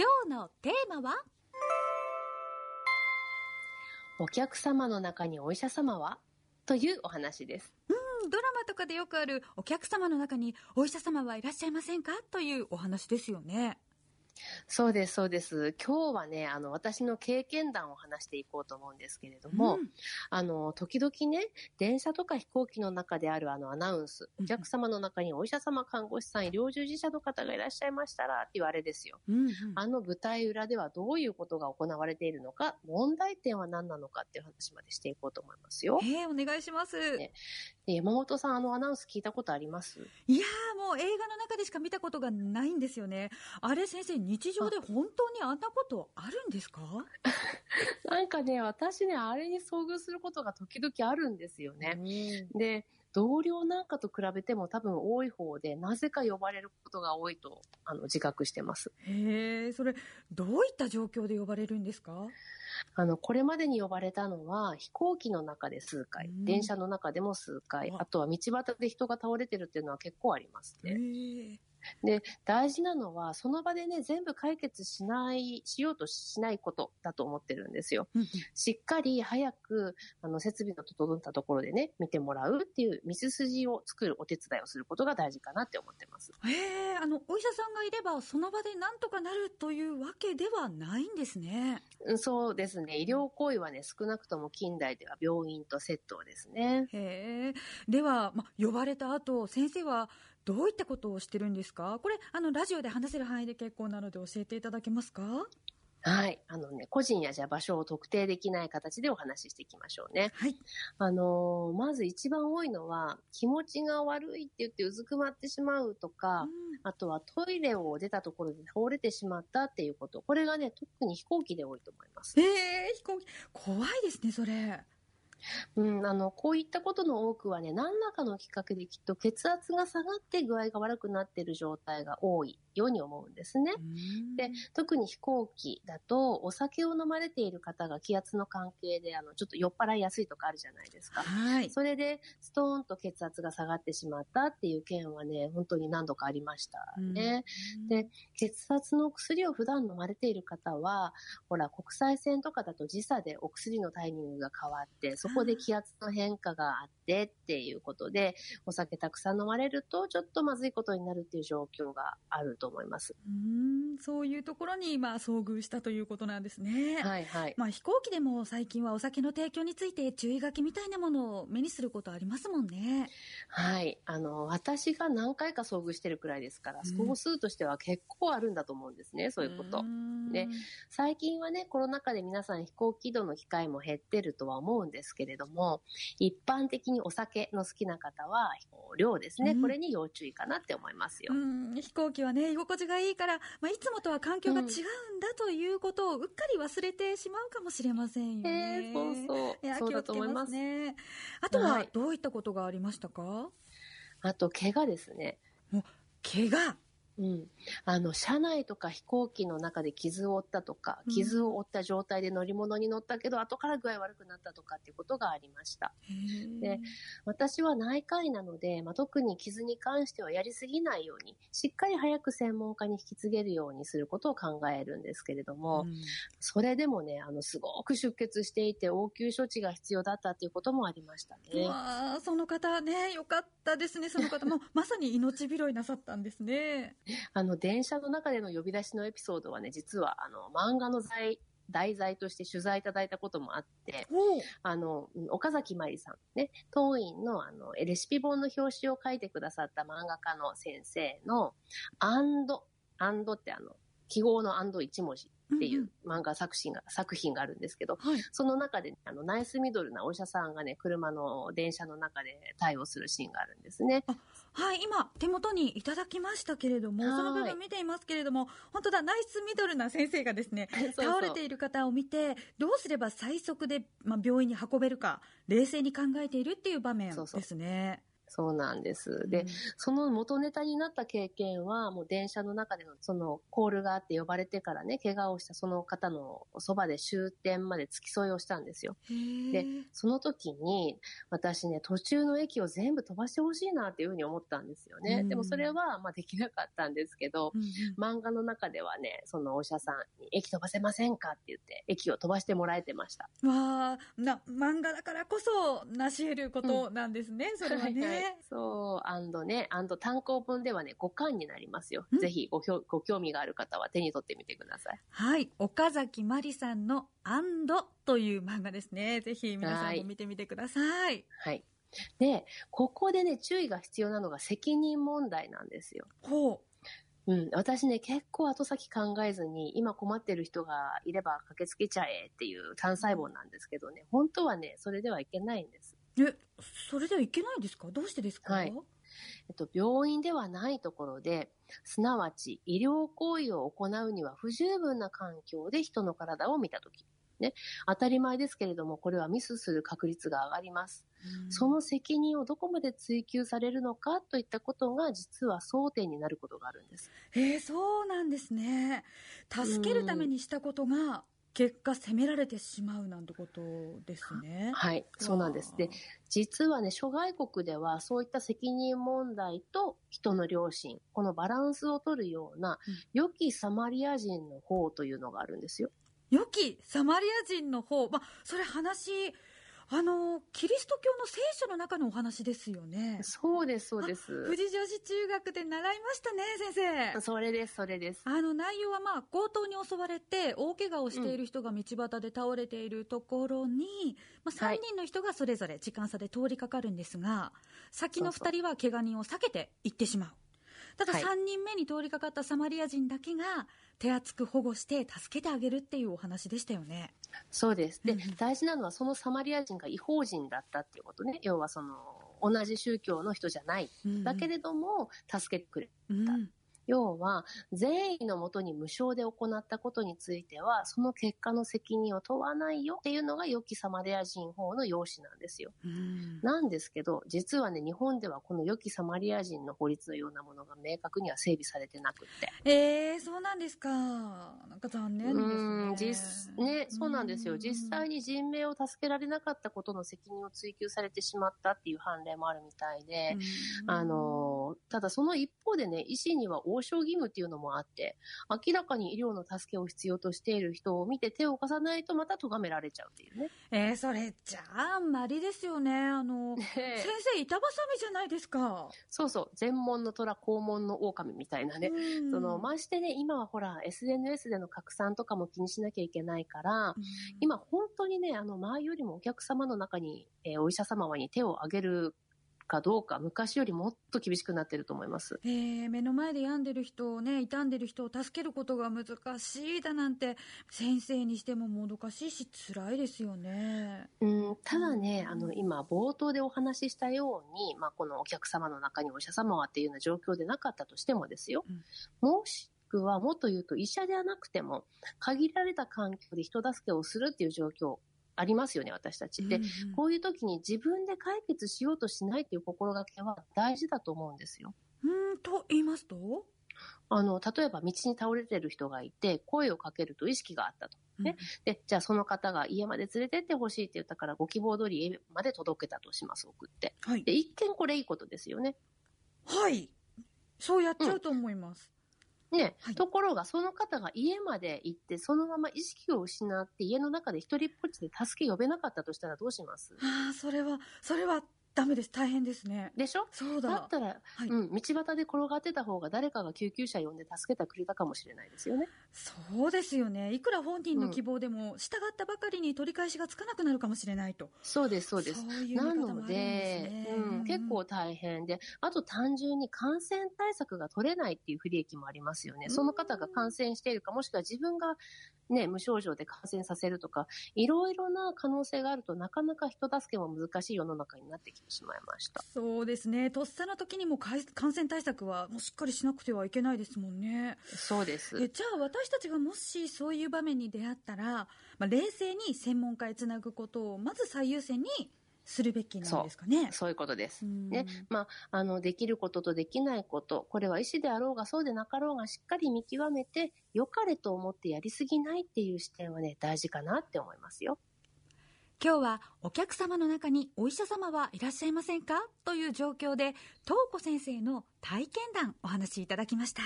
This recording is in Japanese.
今日のテーマは？お客様の中にお医者様は？というお話です。うんドラマとかでよくあるお客様の中にお医者様はいらっしゃいませんか？というお話ですよね。そうです、そうです。今日はね、あの、私の経験談を話していこうと思うんですけれども、うんあの、時々ね、電車とか飛行機の中であるあのアナウンス、うんお客様の中にお医者様、看護師さん、医療従事者の方がいらっしゃいましたら、っていうあれですよ。うんうんあの舞台裏ではどういうことが行われているのか、問題点は何なのかっていう話までしていこうと思いますよ。えーお願いします。ねで山本さん、あのアナウンス聞いたことあります？いやーもう映画の中でしか見たことがないんですよね。あれ先生、日常で本当にあんなことあるんですか？なんかね、私ね、あれに遭遇することが時々あるんですよね。で、同僚なんかと比べても多分多い方で、なぜか呼ばれることが多いとあの自覚してます。へえ、それ、どういった状況で呼ばれるんですか？あの、これまでに呼ばれたのは、飛行機の中で数回、うん。電車の中でも数回あとは道端で人が倒れてるっていうのは結構ありますへね。え。で、大事なのは、その場でね、全部解決しない、しようとしないことだと思ってるんですよ。しっかり早く、あの、設備の整ったところでね、見てもらうっていう道筋を作るお手伝いをすることが大事かなって思ってます。へえ、あの、お医者さんがいれば、その場でなんとかなるというわけではないんですね。うんそうですね。医療行為はね、少なくとも近代では病院とセットですね。へえ。では、ま、呼ばれた後、先生はどういったことをしてるんですか？これ、あの、ラジオで話せる範囲で結構なので教えていただけますか？はい。あのね、個人やじゃあ場所を特定できない形でお話ししていきましょうね。はい。あのーまず一番多いのは、気持ちが悪いって言ってうずくまってしまうとか、あとはトイレを出たところで倒れてしまったっていうこと。これがね、特に飛行機で多いと思います。ええ飛行機、怖いですね、それ。うん、あの、こういったことの多くはね、何らかのきっかけできっと血圧が下がって具合が悪くなっている状態が多いように思うんですね。で、特に飛行機だと、お酒を飲まれている方が気圧の関係で、あの、ちょっと酔っ払いやすいとかあるじゃないですか。はい。それで、ストーンと血圧が下がってしまったっていう件はね、本当に何度かありましたね。で血圧の薬を普段飲まれている方は、ほら、国際線とかだと時差でお薬のタイミングが変わって、そこで気圧の変化があってっていうことで、お酒たくさん飲まれると、ちょっとまずいことになるっていう状況があると思います。うん、そういうところに今遭遇したということなんですね。はいはい。まあ飛行機でも最近はお酒の提供について注意書きみたいなものを目にすることありますもんね。はい。あの、私が何回か遭遇してるくらいですから、うん総数としては結構あるんだと思うんですね、そういうこと。ね最近はね、コロナ禍で皆さん飛行機移動の機会も減ってるとは思うんですけれども、一般的にお酒の好きな方は、量ですね、うんこれに要注意かなって思いますよ。うん、飛行機はね、居心地がいいから、まあ、いつもとは環境が違うんだということをうっかり忘れてしまうかもしれませんよね。えーそうそうそうだと思います。あとははい、どういったことがありましたか？あと、怪我ですね。怪我。うん。あの、車内とか飛行機の中で傷を負ったとか、うん傷を負った状態で乗り物に乗ったけど、後から具合悪くなったとかっていうことがありました。で私は内科医なので、まあ、特に傷に関してはやりすぎないように、しっかり早く専門家に引き継げるようにすることを考えるんですけれども、うんそれでもね、あの、すごく出血していて応急処置が必要だったっていうこともありましたうね。その方ね、よかったですね、その方。もうまさに命拾いなさったんですね。あの、電車の中での呼び出しのエピソードはね、実は、あの、漫画の題題材として取材いただいたこともあって、おあの、うん岡崎まりさんね、当院のあの、レシピ本の表紙を書いてくださった漫画家の先生の、アンド、アンドってあの、記号のアンド一文字っていんう漫画作品が、作品があるんですけど、はい。その中で、あの、ナイスミドルなお医者さんがね、車の電車の中で対応するシーンがあるんですね。はい、今、手元にいただきましたけれども、はいその部分見ていますけれども、本当だ、ナイスミドルな先生がですね、そうそう倒れている方を見て、どうすれば最速で、まあ、病院に運べるか、冷静に考えているっていう場面そうそうですね。そうなんです。で、うん、その元ネタになった経験は、もう電車の中でのそのコールがあって呼ばれてからね、怪我をしたその方のそばで終点まで付き添いをしたんですよ。で、その時に私ね、途中の駅を全部飛ばしてほしいなっていうふうに思ったんですよね。うん、でもそれはまあできなかったんですけど、うん漫画の中ではね、そのお医者さんに駅飛ばせませんか？って言って、駅を飛ばしてもらえてました。わあ、な、漫画だからこそ成し得ることなんですね、それはね。はいそう、アンドね、アンド単行本ではね、5巻になりますよ。ぜひごご興味がある方は手に取ってみてください。はい。岡崎まりさんのアンドという漫画ですね。ぜひ皆さんも見てみてください。はい。で、ここでね、注意が必要なのが責任問題なんですよ。ほう。うん、私ね、結構後先考えずに、今困ってる人がいれば駆けつけちゃえっていう単細胞なんですけどね、本当はね、それではいけないんです。え、それではいけないんですか？どうしてですか？はい。えっと、病院ではないところで、すなわち医療行為を行うには不十分な環境で人の体を見たとき。ね、当たり前ですけれども、これはミスする確率が上がります。その責任をどこまで追及されるのかといったことが実は争点になることがあるんです。えー、そうなんですね。助けるためにしたことが結果責められてしまうなんてことですね。はい、そうなんです。で、実はね、諸外国ではそういった責任問題と人の良心、このバランスを取るような、良きサマリア人の方というのがあるんですよ。良きサマリア人の方、まあ、それ話、あの、キリスト教の聖書の中のお話ですよね。そうです、そうです。富士女子中学で習いましたね、先生。それです、それです。あの、内容はまあ、強盗に襲われて、大怪我をしている人が道端で倒れているところに、うん、まあ、3人の人がそれぞれ時間差で通りかかるんですが、はい、先の2人は怪我人を避けて行ってしまう。ただ3人目に通りかかったサマリア人だけが手厚く保護して助けてあげるっていうお話でしたよね。そうです。で、うん、大事なのはそのサマリア人が違法人だったっていうことね。要はその同じ宗教の人じゃない。うん、だけれども助けてくれた。うん要は、善意のもとに無償で行ったことについては、その結果の責任を問わないよっていうのが良きサマリア人法の用紙なんですよ。なんですけど、実はね、日本ではこの良きサマリア人の法律のようなものが明確には整備されてなくて。えー、そうなんですか。なんか残念ですね。ね、そうなんですよ。実際に人命を助けられなかったことの責任を追及されてしまったっていう判例もあるみたいで、あの、ただその一方でね、医師には応償義務っていうのもあって、明らかに医療の助けを必要としている人を見て手を貸さないとまた咎められちゃうっていうね。えー、それじゃあ、あんまりですよね。あの、先生、板挟みじゃないですか。そうそう、全門の虎、肛門の狼みたいなね。その、ましてね、今はほら、SNS での拡散とかも気にしなきゃいけないから、今本当にね、あの、前よりもお客様の中に、えー、お医者様に手を挙げるかどうか、昔よりもっと厳しくなってると思います。えー、目の前で病んでる人をね、傷んでる人を助けることが難しいだなんて、先生にしてももどかしいし、辛いですよね。うん、ただね、あの、今、冒頭でお話ししたように、まあ、このお客様の中にお医者様はっていうような状況でなかったとしてもですよ、うん、もしくは、もっと言うと医者ではなくても、限られた環境で人助けをするっていう状況ありますよね、私たち。で、うんうん、こういう時に自分で解決しようとしないっていう心がけは大事だと思うんですよ。うん、と言いますと？あの、例えば道に倒れてる人がいて、声をかけると意識があったと。ね。うん、で、じゃあその方が家まで連れてってほしいって言ったから、ご希望通り家まで届けたとします、送って。はい。で、一見これいいことですよね。はい。そうやっちゃうと思います。ね、はい、ところがその方が家まで行って、そのまま意識を失って家の中で一人っぽっちで助け呼べなかったとしたらどうします？ああ、それは、それはダメです。大変ですね。でしょ？そうだ。だったら、はい、うん、道端で転がってた方が誰かが救急車呼んで助けてくれたかもしれないですよね。そうですよね。いくら本人の希望でも、従ったばかりに取り返しがつかなくなるかもしれないと。そうです、そうです。そういうなので、うん、結構大変で、あと単純に感染対策が取れないっていう不利益もありますよね。その方が感染しているか、もしくは自分がね、無症状で感染させるとか、いろいろな可能性があるとなかなか人助けも難しい世の中になってきてしまいました。そうですね。とっさの時にも感染対策はもうしっかりしなくてはいけないですもんね。そうです。えじゃあ私たちがもしそういう場面に出会ったら、まあ、冷静に専門家へつなぐことをまず最優先にするべきなんですかね。そういうことです。ね。まあ、あの、できることとできないこと、これは意思であろうがそうでなかろうがしっかり見極めて、良かれと思ってやりすぎないっていう視点はね、大事かなって思いますよ。今日はお客様の中にお医者様はいらっしゃいませんか？という状況で、東子先生の体験談お話しいただきました。